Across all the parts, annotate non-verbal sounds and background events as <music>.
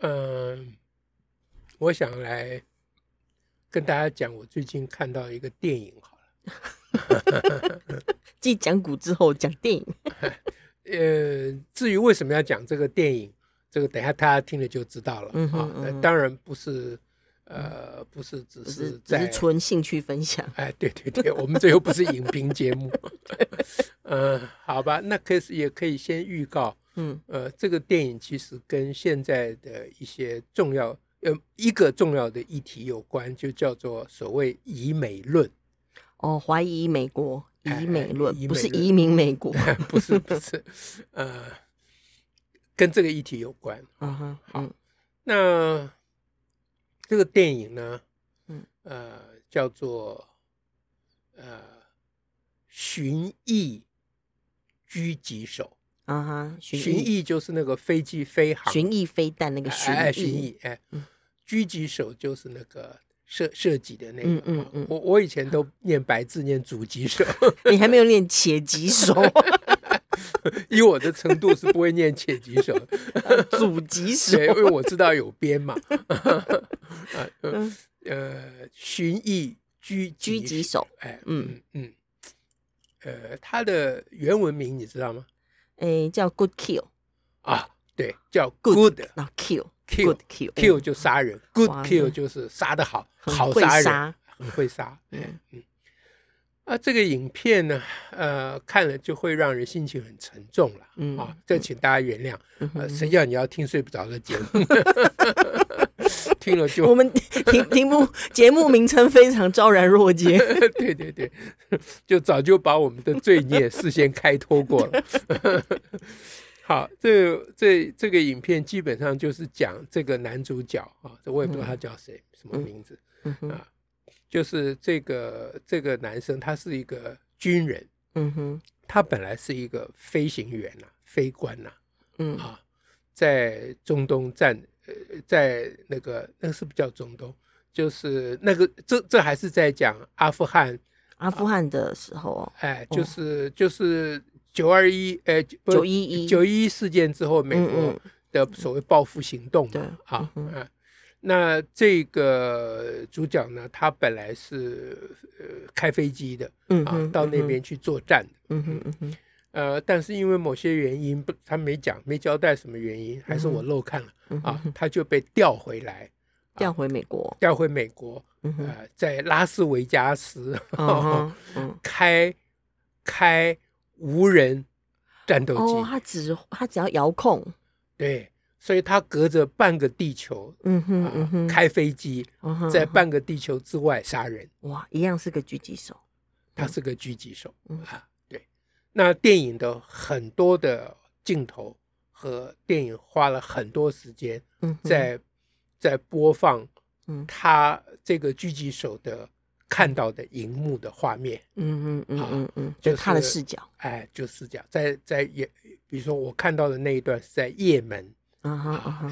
嗯，我想来跟大家讲，我最近看到一个电影，好了，继讲古之后讲电影。呃，至于为什么要讲这个电影，这个等下大家听了就知道了。嗯哼，嗯哼，当然不是，呃，不是只是在，只是纯兴趣分享。哎，对对对，我们这又不是影评节目。<laughs> 嗯、呃，好吧，那可以也可以先预告。嗯，呃，这个电影其实跟现在的一些重要，呃，一个重要的议题有关，就叫做所谓以美论。哦，怀疑美国以美论，哎、不是移民美国，<laughs> 不是不是，呃，跟这个议题有关。嗯哼，好，那这个电影呢，嗯，呃，叫做呃，寻艺狙击手。啊哈，巡弋就是那个飞机飞航，巡弋飞弹那个巡弋，巡弋哎，狙击手就是那个射射击的那个。嗯嗯嗯，我我以前都念白字念狙击手，<laughs> 你还没有念且击手，<laughs> 以我的程度是不会念且击手，<laughs> 狙击手，因为我知道有编嘛。呃，巡弋狙狙击手，哎，嗯嗯，呃，他的原文名你知道吗？诶，叫 Good Kill 啊，对，叫 Good，那 kill kill kill Kill 就杀人，Good Kill 就是杀的好，好杀人，很会杀。嗯嗯。啊，这个影片呢，呃，看了就会让人心情很沉重了。嗯啊，这请大家原谅。呃，谁叫你要听睡不着的节目？<laughs> <laughs> 听了就我们 <laughs> 题题目节目名称非常昭然若揭。<laughs> 对对对，就早就把我们的罪孽事先开脱过了。好，这这这个影片基本上就是讲这个男主角啊，这我也不知道他叫谁，什么名字啊。就是这个这个男生，他是一个军人，嗯哼，他本来是一个飞行员呐、啊，飞官呐、啊，嗯啊，在中东战，呃，在那个那个是不是叫中东？就是那个这这还是在讲阿富汗，阿富汗的时候哦，哎，就是就是九二一，呃，九一一九一一事件之后，美国的所谓报复行动嘛，啊，嗯。那这个主角呢，他本来是呃开飞机的，嗯啊，到那边去作战的，嗯哼嗯哼，呃，但是因为某些原因不，他没讲，没交代什么原因，还是我漏看了，嗯、啊，他就被调回来，调回美国，调回美国，嗯呃，在拉斯维加斯，<laughs> 开开无人战斗机，哦，他只他只要遥控，对。所以他隔着半个地球，嗯哼，嗯哼，开飞机，在半个地球之外杀人，哇，一样是个狙击手，他是个狙击手，啊，对。那电影的很多的镜头和电影花了很多时间，在在播放，他这个狙击手的看到的荧幕的画面，嗯嗯嗯嗯嗯，就是他的视角，哎，就视角，在在也，比如说我看到的那一段是在也门。啊哈，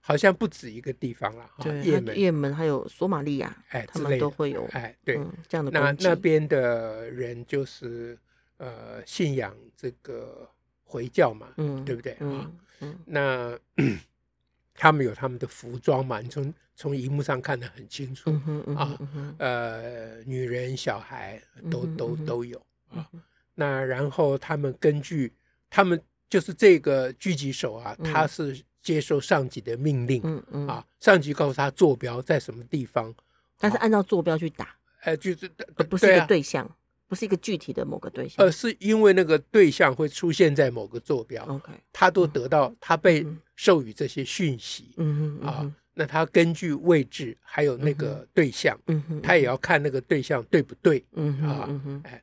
好像不止一个地方了。对，也门、也门还有索马利亚，哎，他们都会有，哎，对，这样的。那那边的人就是呃，信仰这个回教嘛，嗯，对不对啊？嗯，那 <clears throat> 他们有他们的服装嘛，你从从荧幕上看得很清楚啊，呃，女人、小孩都都都有啊。那然后他们根据他们。就是这个狙击手啊，他是接受上级的命令，嗯嗯啊，上级告诉他坐标在什么地方，但是按照坐标去打，哎，就是不是一个对象，不是一个具体的某个对象，而是因为那个对象会出现在某个坐标，OK，他都得到他被授予这些讯息，嗯嗯啊，那他根据位置还有那个对象，嗯哼，他也要看那个对象对不对，嗯啊，哎。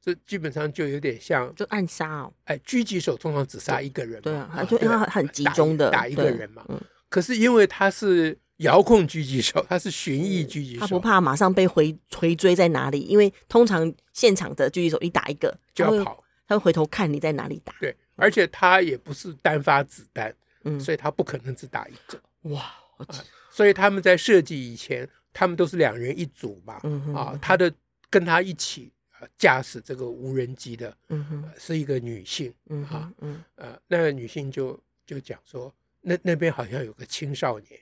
这基本上就有点像，就暗杀哦。哎，狙击手通常只杀一个人，对啊，就因为很集中的打一个人嘛。可是因为他是遥控狙击手，他是巡弋狙击手，他不怕马上被回回追在哪里，因为通常现场的狙击手一打一个就要跑，他会回头看你在哪里打。对，而且他也不是单发子弹，嗯，所以他不可能只打一个。哇，啊，所以他们在设计以前，他们都是两人一组嘛，啊，他的跟他一起驾驶这个无人机的，嗯哼，是一个女性，嗯啊，嗯呃，那个女性就就讲说。那那边好像有个青少年，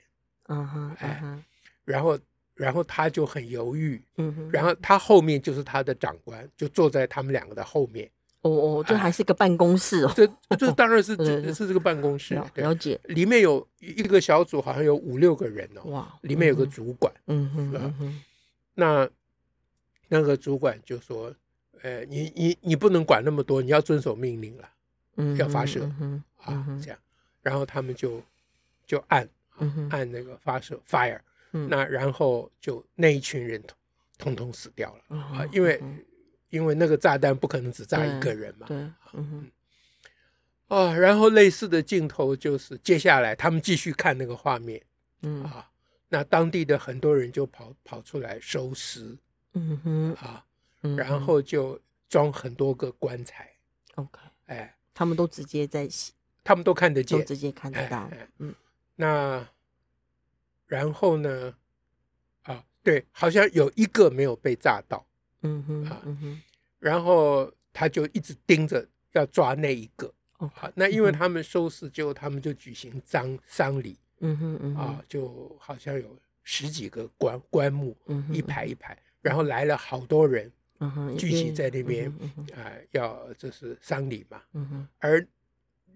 嗯哼，哎，然后然后他就很犹豫，嗯哼，然后他后面就是他的长官，就坐在他们两个的后面。哦哦，这还是个办公室哦，这这当然是 <laughs> 这是这个办公室，了解。里面有一个小组，好像有五六个人哦，哇，里面有个主管，嗯哼，嗯哼，那那个主管就说，呃，你你你不能管那么多，你要遵守命令了，嗯，要发射，嗯啊，这样。然后他们就就按按那个发射 fire，那然后就那一群人通通死掉了。啊！因为因为那个炸弹不可能只炸一个人嘛。对，嗯啊，然后类似的镜头就是接下来他们继续看那个画面，嗯。啊，那当地的很多人就跑跑出来收尸，嗯哼。啊，然后就装很多个棺材，OK，哎，他们都直接在。他们都看得见，直接看得到。嗯，那然后呢？啊，对，好像有一个没有被炸到。嗯哼，啊，嗯哼。然后他就一直盯着要抓那一个。哦，好，那因为他们收尸，就他们就举行葬丧礼。嗯哼嗯，啊，就好像有十几个棺棺木，嗯一排一排，然后来了好多人，嗯哼，聚集在那边，啊，要这是丧礼嘛。嗯哼，而。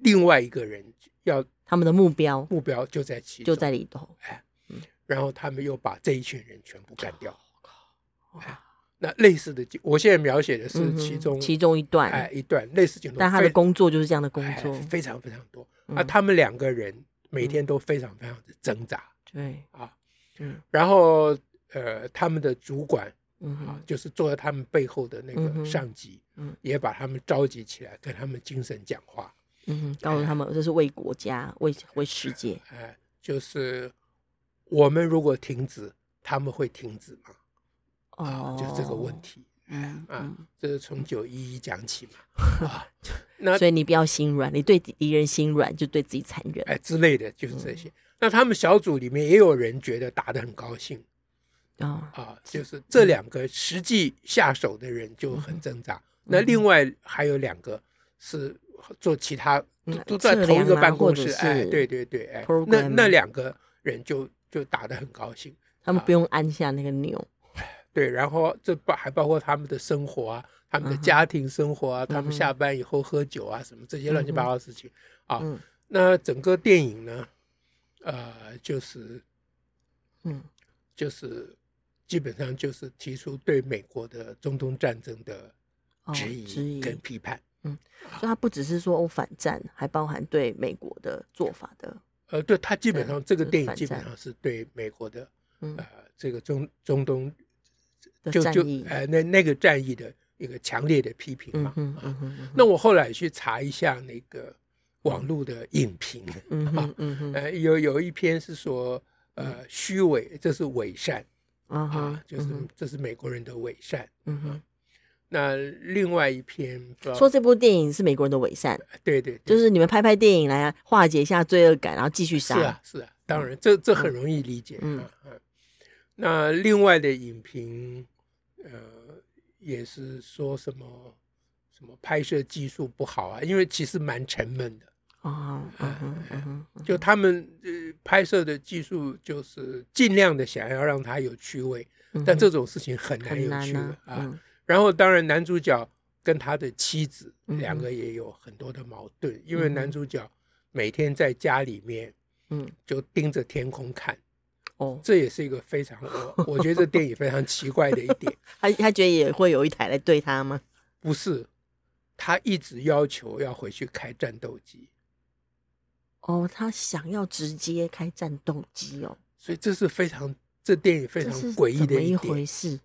另外一个人要他们的目标，目标就在其就在里头，哎，然后他们又把这一群人全部干掉。那类似的，我现在描写的是其中其中一段，哎，一段类似镜头。但他的工作就是这样的工作，非常非常多。啊，他们两个人每天都非常非常的挣扎。对。啊，嗯，然后呃，他们的主管，啊，就是坐在他们背后的那个上级，嗯，也把他们召集起来，跟他们精神讲话。嗯，告诉他们这是为国家、为为世界。哎，就是我们如果停止，他们会停止吗？哦，就这个问题。嗯啊，这是从九一一讲起嘛。<laughs> 啊，那所以你不要心软，你对敌人心软，就对自己残忍。哎，之类的就是这些。那他们小组里面也有人觉得打得很高兴。啊啊，就是这两个实际下手的人就很挣扎。那另外还有两个是。做其他都在同一个办公室，哎，对对对，哎，那那两个人就就打得很高兴，他们不用按下那个钮，<laughs> 对，然后这包还包括他们的生活啊，他们的家庭生活啊，他们下班以后喝酒啊，什么这些乱七八糟的事情啊，那整个电影呢，呃，就是，嗯，就是基本上就是提出对美国的中东战争的质疑。跟批判。嗯，所以他不只是说我反战，还包含对美国的做法的。呃，对，它基本上这个电影基本上是对美国的，呃，这个中中东就就呃那那个战役的一个强烈的批评嘛。啊，那我后来去查一下那个网络的影评，啊，呃，有有一篇是说，呃，虚伪，这是伪善，啊，就是这是美国人的伪善，嗯。那另外一篇说这部电影是美国人的伪善，对对，就是你们拍拍电影来化解一下罪恶感，然后继续杀。是啊，是啊，当然这这很容易理解。嗯嗯。那另外的影评，呃，也是说什么什么拍摄技术不好啊，因为其实蛮沉闷的啊。嗯嗯，就他们呃拍摄的技术就是尽量的想要让它有趣味，但这种事情很难有趣啊。然后，当然，男主角跟他的妻子两个也有很多的矛盾，嗯、因为男主角每天在家里面，嗯，就盯着天空看，哦，这也是一个非常我我觉得这电影非常奇怪的一点。<laughs> 他他觉得也会有一台来对他吗？不是，他一直要求要回去开战斗机。哦，他想要直接开战斗机哦，所以这是非常这电影非常诡异的一点。一回事？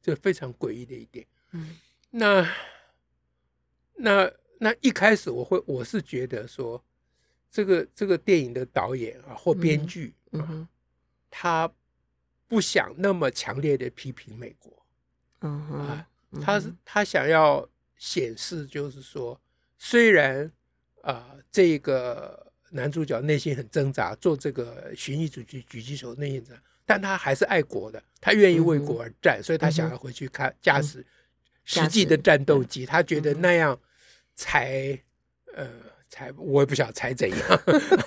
这非常诡异的一点，嗯，那那那一开始我会我是觉得说，这个这个电影的导演啊或编剧，嗯哼，他不想那么强烈的批评美国，嗯哼，啊，他是他想要显示就是说，虽然啊这个男主角内心很挣扎，做这个寻衅狙击狙击手内心挣扎，但他还是爱国的，他愿意为国而战，所以他想要回去看驾驶实际的战斗机，他觉得那样才呃。才我也不晓得才怎样，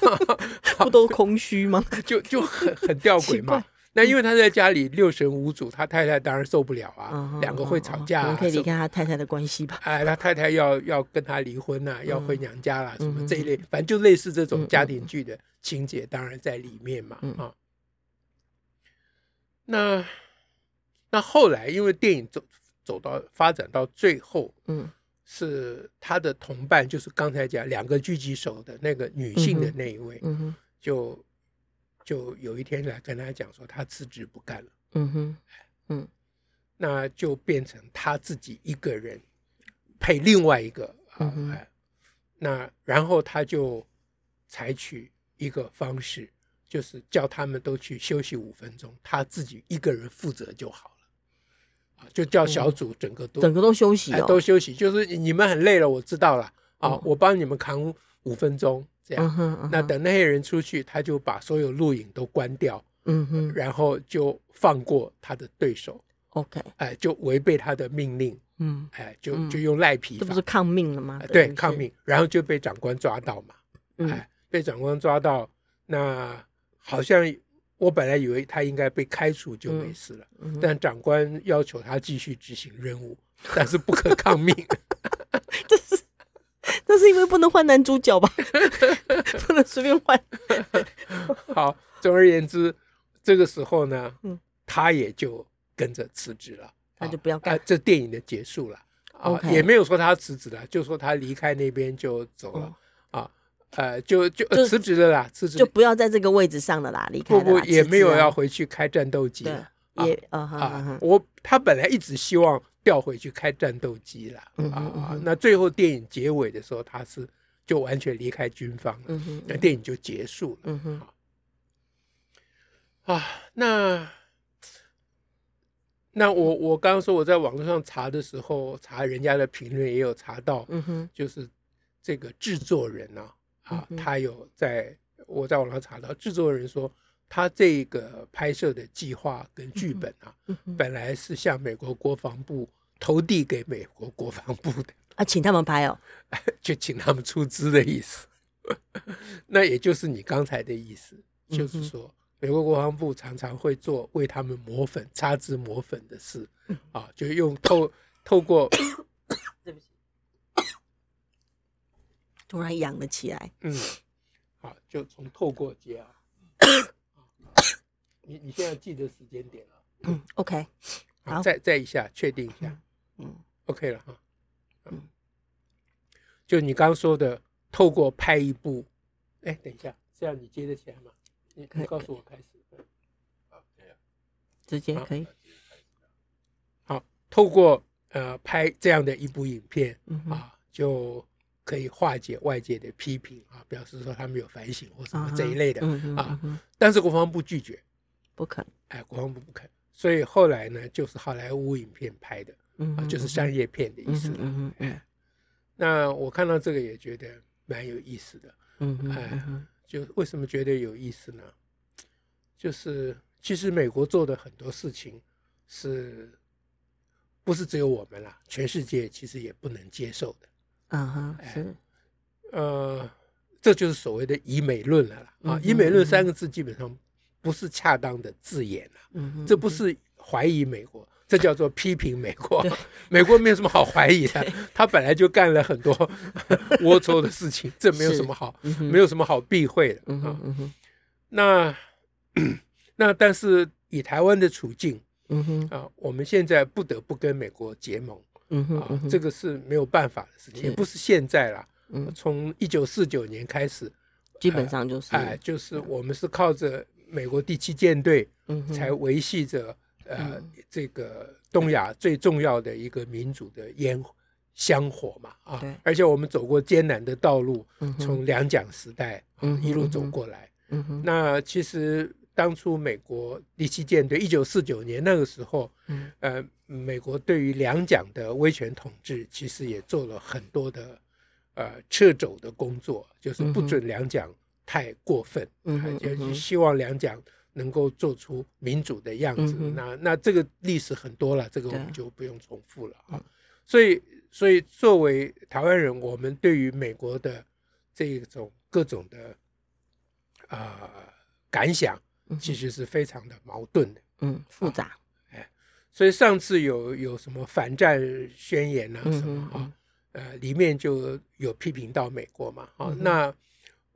<laughs> 不都空虚吗？<laughs> 就就很很吊诡嘛。那因为他在家里六神无主，他太太当然受不了啊，两、嗯、个会吵架、我，可以离开他太太的关系吧。哎，他太太要要跟他离婚呐、啊，要回娘家啦，嗯、什么这一类，反正就类似这种家庭剧的情节，当然在里面嘛。嗯、啊，那那后来因为电影走走到发展到最后，嗯。是他的同伴，就是刚才讲两个狙击手的那个女性的那一位，嗯哼，就就有一天来跟他讲说，他辞职不干了，嗯哼，嗯，那就变成他自己一个人配另外一个，啊，哎，那然后他就采取一个方式，就是叫他们都去休息五分钟，他自己一个人负责就好了，啊。就叫小组整个都、嗯、整个都休息、哦哎，都休息，就是你们很累了，我知道了啊，嗯、我帮你们扛五分钟这样。那等那些人出去，他就把所有录影都关掉，嗯哼，然后就放过他的对手。OK，哎，就违背他的命令，嗯，哎，就就用赖皮，这不是抗命了吗？对，抗命，然后就被长官抓到嘛，嗯、哎，被长官抓到，那好像。我本来以为他应该被开除就没事了，嗯嗯、但长官要求他继续执行任务，<laughs> 但是不可抗命。<laughs> 这是，这是因为不能换男主角吧？<laughs> 不能随便换。好，总而言之，这个时候呢，嗯、他也就跟着辞职了，他就不要干、啊。这电影的结束了也没有说他辞职了，就说他离开那边就走了。嗯呃，就就辞职了啦，辞职就不要在这个位置上了啦，离开了。不不，也没有要回去开战斗机了。也啊啊，我他本来一直希望调回去开战斗机了啊啊。那最后电影结尾的时候，他是就完全离开军方了，那电影就结束了。嗯哼。啊，那那我我刚刚说我在网络上查的时候，查人家的评论也有查到，嗯哼，就是这个制作人呢。啊，他有在我在网上查到，制作人说他这个拍摄的计划跟剧本啊，本来是向美国国防部投递给美国国防部的。啊，请他们拍哦，<laughs> 就请他们出资的意思。<laughs> 那也就是你刚才的意思，就是说美国国防部常常会做为他们抹粉、擦脂抹粉的事啊，就用透透过。突然痒了起来。嗯，好，就从透过接啊。<coughs> 你你现在记得时间点了？嗯，OK。好，再再一下，确定一下。嗯，OK 了哈。嗯，就你刚刚说的，透过拍一部，哎，等一下，这样你接得起来吗？你可以告诉我开始。好，这样直接可以。好，透过呃拍这样的一部影片啊，就。可以化解外界的批评啊，表示说他们有反省或什么这一类的啊，但是国防部拒绝，不肯，哎，国防部不肯，所以后来呢，就是好莱坞影片拍的，啊，就是商业片的意思了，哎，那我看到这个也觉得蛮有意思的，嗯哎，就为什么觉得有意思呢？就是其实美国做的很多事情是，不是只有我们啦，全世界其实也不能接受的。啊哈，是，呃，这就是所谓的以美论了啦。啊，以美论三个字基本上不是恰当的字眼了。嗯，这不是怀疑美国，这叫做批评美国。美国没有什么好怀疑的，他本来就干了很多 <laughs> 龌龊的事情，这没有什么好，没有什么好避讳的。嗯，那那但是以台湾的处境，嗯哼，啊，我们现在不得不跟美国结盟。嗯哼，嗯哼，这个是没有办法的事情，也不是现在啦。嗯，从一九四九年开始，基本上就是，哎、呃，就是我们是靠着美国第七舰队，嗯，才维系着呃、嗯、这个东亚最重要的一个民主的烟香火嘛啊，对。而且我们走过艰难的道路，嗯从两蒋时代、嗯一路走过来。嗯哼，那其实当初美国第七舰队一九四九年那个时候，嗯呃，美国对于两蒋的威权统治，其实也做了很多的呃掣肘的工作，就是不准两蒋太过分，嗯哼，就是希望两蒋能够做出民主的样子。嗯那那这个历史很多了，这个我们就不用重复了啊嗯。所以，所以作为台湾人，我们对于美国的这种各种的啊、呃、感想，其实是非常的矛盾的。嗯，复杂。哎所以上次有有什么反战宣言啊什么嗯啊，呃，里面就有批评到美国嘛啊，嗯那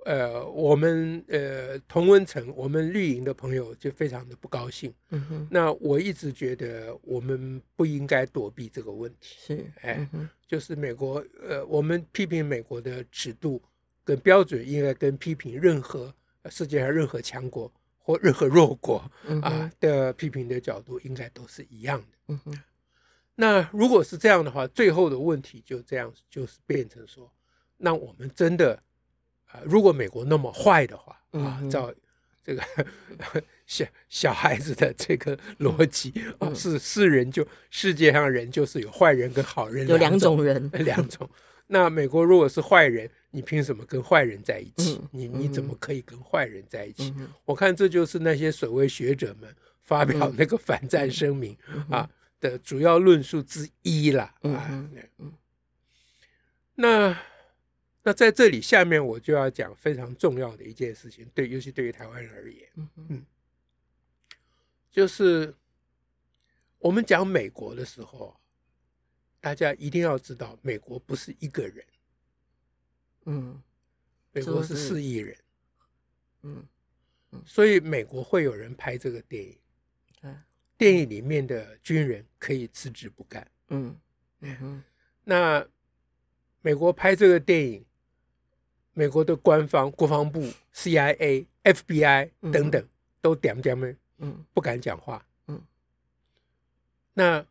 呃我们呃同温层我们绿营的朋友就非常的不高兴。嗯哼，那我一直觉得我们不应该躲避这个问题，是，哎嗯，就是美国呃我们批评美国的尺度跟标准应该跟批评任何呃世界上任何强国或任何弱国嗯啊的批评的角度应该都是一样的。嗯哼，那如果是这样的话，最后的问题就这样，就是变成说，那我们真的啊、呃，如果美国那么坏的话啊，照这个小小孩子的这个逻辑啊，嗯是是人就世界上人就是有坏人跟好人有两种种人，两种。那美国如果是坏人，你凭什么跟坏人在一起？嗯你你怎么可以跟坏人在一起？嗯我看这就是那些所谓学者们发表那个反战声明、嗯啊的主要论述之一啦。啊那那在这里下面我就要讲非常重要的一件事情，对，尤其对于台湾人而言，嗯哼就是我们讲美国的时候，大家一定要知道，美国不是一个人，嗯。美国是四亿人，嗯。所以美国会有人拍这个电影。嗯电影里面的军人可以辞职不干。嗯。嗯哼。那美国拍这个电影，美国的官方、国防部、CIA、FBI 等等、都点点们嗯。不敢讲话。嗯，那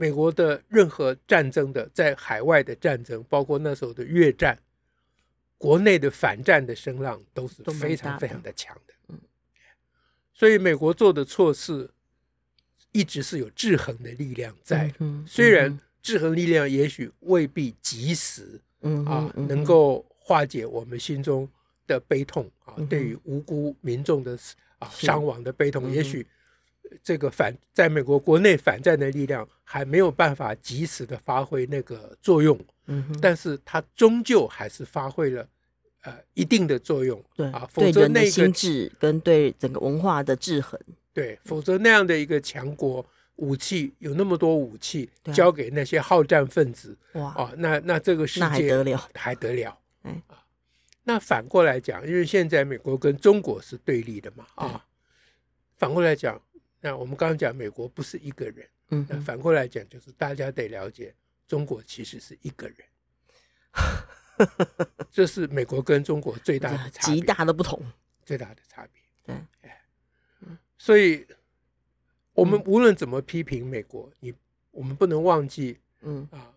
美国的任何战争的在海外的战争，包括那时候的越战，国内的反战的声浪都是非常非常的强的。嗯，所以美国做的错事一直是有制衡的力量在的。嗯虽然制衡力量也许未必及时嗯啊，能够化解我们心中的悲痛啊对于无辜民众的啊是。伤亡的悲痛，也许这个反在美国国内反战的力量还没有办法及时的发挥那个作用，嗯哼但是它终究还是发挥了呃一定的作用对啊，否对则那心智跟对整个文化的制衡，对，否则那样的一个强国。武器有那么多武器交给那些好战分子哇，哦，那那这个世界还得了？还得了？哎啊，那反过来讲，因为现在美国跟中国是对立的嘛啊，反过来讲，那我们刚刚讲美国不是一个人，那嗯那，反过来讲就是大家得了解，中国其实是一个人，这是美国跟中国最大的差别，极大的不同，最大的差别。对，所以，我们无论怎么批评美国，你我们不能忘记嗯，啊，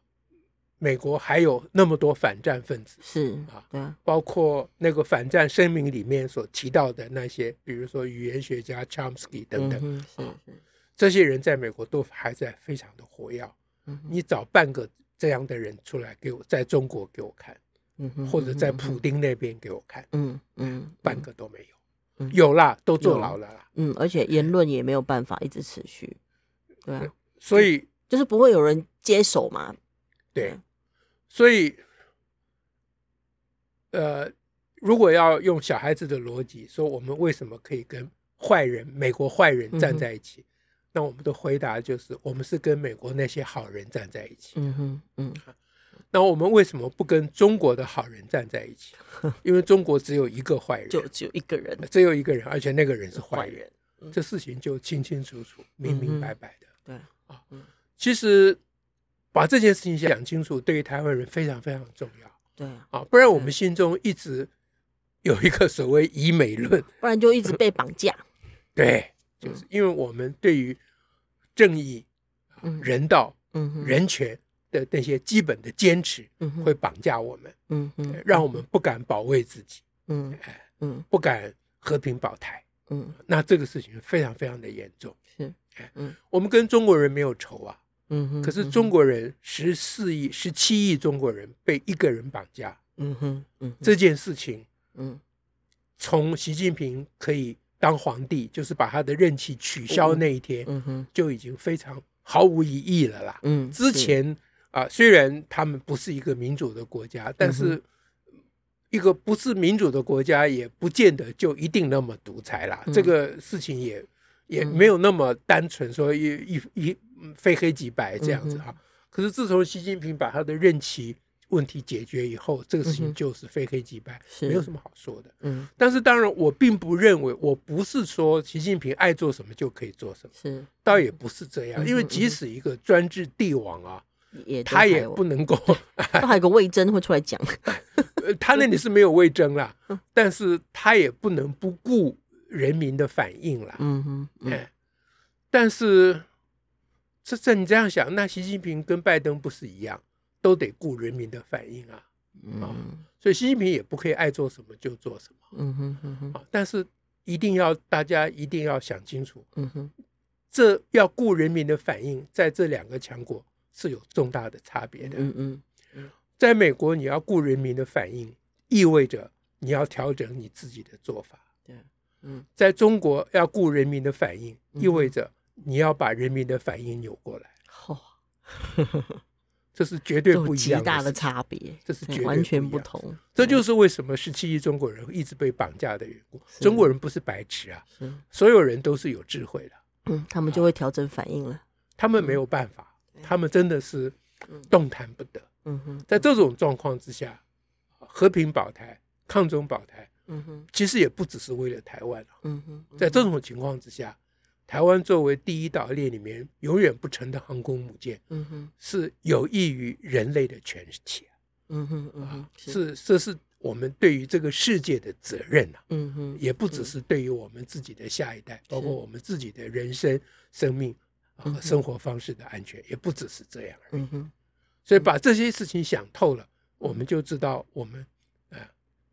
美国还有那么多反战分子，是啊，包括那个反战声明里面所提到的那些，比如说语言学家 Chomsky 等等，嗯哼是是，这些人在美国都还在非常的活跃。嗯你找半个这样的人出来给我，在中国给我看，嗯哼或者在普丁那边给我看，嗯嗯半个都没有。嗯。有啦，都坐牢了啦。嗯，而且言论也没有办法一直持续，对啊，所以，就是不会有人接手嘛，对，所以，呃，如果要用小孩子的逻辑说，我们为什么可以跟坏人、美国坏人站在一起？那我们的回答就是，我们是跟美国那些好人站在一起。嗯哼嗯那我们为什么不跟中国的好人站在一起？<laughs> 因为中国只有一个坏人，就只有一个人只有一个人，而且那个人是坏人。这事情就清清楚楚、明明白白的。对啊，其实把这件事情讲清楚，对于台湾人非常非常重要。对。啊，啊！不然我们心中一直有一个所谓以美论，不然就一直被绑架，<laughs> 对，就是因为我们对于正义、嗯。人道、嗯人权的那些基本的坚持，嗯会绑架我们，嗯嗯让我们不敢保卫自己，嗯哎，嗯。不敢和平保台。嗯。那这个事情非常非常的严重。是。哎，嗯。我们跟中国人没有仇啊，嗯哼，可是中国人十四亿、十七亿中国人被一个人绑架，嗯哼这件事情嗯。从习近平可以当皇帝，就是把他的任期取消那一天，嗯哼。就已经非常毫无疑义了啦。嗯之前啊、虽然他们不是一个民主的国家，但是一个不是民主的国家，也不见得就一定那么独裁啦。嗯。这个事情也也没有那么单纯，说一一一非黑即白这样子啊。可是自从习近平把他的任期问题解决以后，这个事情就是非黑即白，是没有什么好说的。嗯但是当然，我并不认为，我不是说习近平爱做什么就可以做什么，是倒也不是这样。嗯因为即使一个专制帝王啊，也他也不能够，<laughs> 都还有个魏征会出来讲，<laughs> 呃他那里是没有魏征啦，<laughs> 嗯但是他也不能不顾人民的反应啦。嗯哼嗯哎，但是这这你这样想，那习近平跟拜登不是一样，都得顾人民的反应啊。嗯所以习近平也不可以爱做什么就做什么嗯哼嗯哼啊。但是一定要大家一定要想清楚，嗯哼这要顾人民的反应，在这两个强国是有重大的差别的。嗯嗯在美国，你要顾人民的反应，意味着你要调整你自己的做法。对嗯在中国，要顾人民的反应，嗯意味着你要把人民的反应扭过来，好 <laughs> 这是绝对不一样大的差别，这是绝对完全不同，这就是为什么十七亿中国人一直被绑架的缘故。中国人不是白痴啊，是。所有人都是有智慧的，嗯，他们就会调整反应了，他们没有办法，他们真的是嗯动弹不得。嗯。哼。在这种状况之下，和平保台、抗中保台，嗯哼。其实也不只是为了台湾啊。嗯哼，在这种情况之下，台湾作为第一岛链里面永远不沉的航空母舰，嗯哼。是有益于人类的全体嗯哼嗯啊哼，是这是我们对于这个世界的责任啊，嗯哼也不只是。对于我们自己的下一代，包括我们自己的人生、生命和生活方式的安全，也不只是这样而已。嗯哼。所以把这些事情想透了，我们就知道我们呃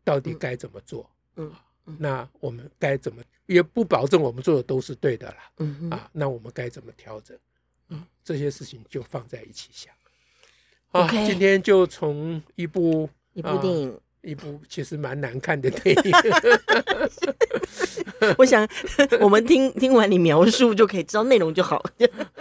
到底该怎么做。嗯那我们该怎么也不保证我们做的都是对的啦。嗯哼啊，那我们该怎么调整？嗯，这些事情就放在一起想。好今天就从一部一部电影，一部其实蛮难看的电影，<laughs> 我想 <laughs> 我们听听完你描述就可以知道内容就好。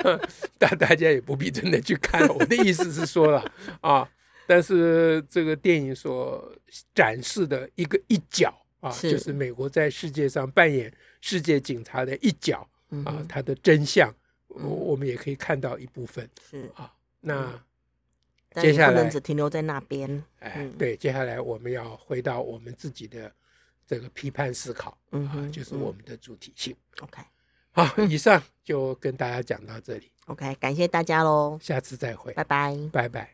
<laughs> 但大家也不必真的去看。我的意思是说了啊，但是这个电影所展示的一个一角啊，是就是美国在世界上扮演世界警察的一角啊它的真相，嗯我我们也可以看到一部分是，啊。那接下来只停留在那边。哎嗯，对，接下来我们要回到我们自己的这个批判思考啊嗯哼，就是我们的主体性。OK 好，以上就跟大家讲到这里，OK，感谢大家喽，下次再会，拜拜。拜拜。